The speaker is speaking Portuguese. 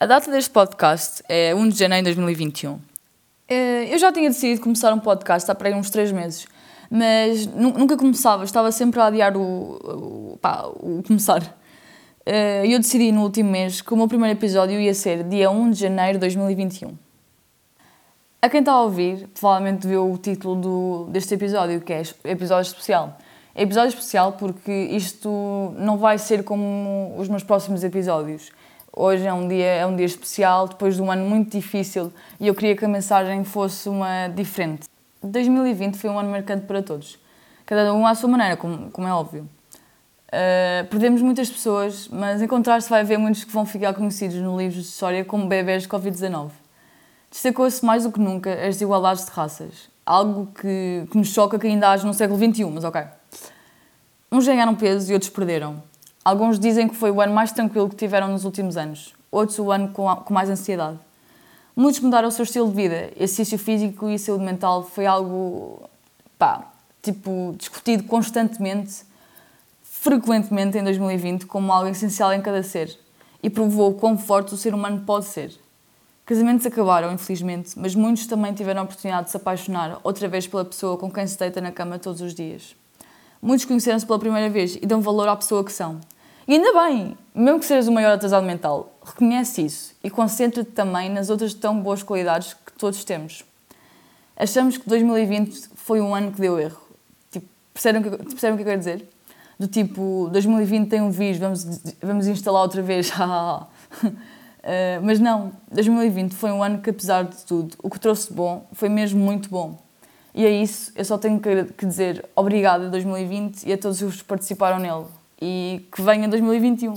A data deste podcast é 1 de janeiro de 2021. Eh, eu já tinha decidido começar um podcast há para aí uns 3 meses, mas nunca começava, estava sempre a adiar o, o, pá, o começar. Eh, e eu decidi no último mês que o meu primeiro episódio ia ser dia 1 de janeiro de 2021. A quem está a ouvir, provavelmente viu o título do, deste episódio, que é episódio especial. Episódio especial porque isto não vai ser como os meus próximos episódios. Hoje é um dia é um dia especial depois de um ano muito difícil e eu queria que a mensagem fosse uma diferente. 2020 foi um ano marcante para todos, cada um à sua maneira, como, como é óbvio. Uh, perdemos muitas pessoas, mas em contraste vai haver muitos que vão ficar conhecidos no livro de história como bebés de Covid-19. Destacou-se mais do que nunca as desigualdades de raças, algo que, que nos choca que ainda haja no século XXI, mas ok. Uns ganharam peso e outros perderam. Alguns dizem que foi o ano mais tranquilo que tiveram nos últimos anos, outros o ano com, mais ansiedade. Muitos mudaram o seu estilo de vida, exercício físico e saúde mental foi algo, pá, tipo, discutido constantemente, frequentemente em 2020 como algo essencial em cada ser e provou o quão forte o ser humano pode ser. Casamentos acabaram, infelizmente, mas muitos também tiveram a oportunidade de se apaixonar outra vez pela pessoa com quem se deita na cama todos os dias. Muitos conheceram-se pela primeira vez e dão valor à pessoa que são. E ainda bem, mesmo que sejas o maior atrasado mental, reconhece isso e concentra-te também nas outras tão boas qualidades que todos temos. Achamos que 2020 foi um ano que deu erro. Tipo, percebem, o que, eu quero dizer? Do tipo, 2020 tem um vírus, vamos, vamos instalar outra vez. uh, mas não, 2020 foi um ano que, apesar de tudo, o que trouxe bom foi mesmo muito bom. E é isso, eu só tenho que dizer obrigada a 2020 e a todos os que participaram nele e que venha 2021.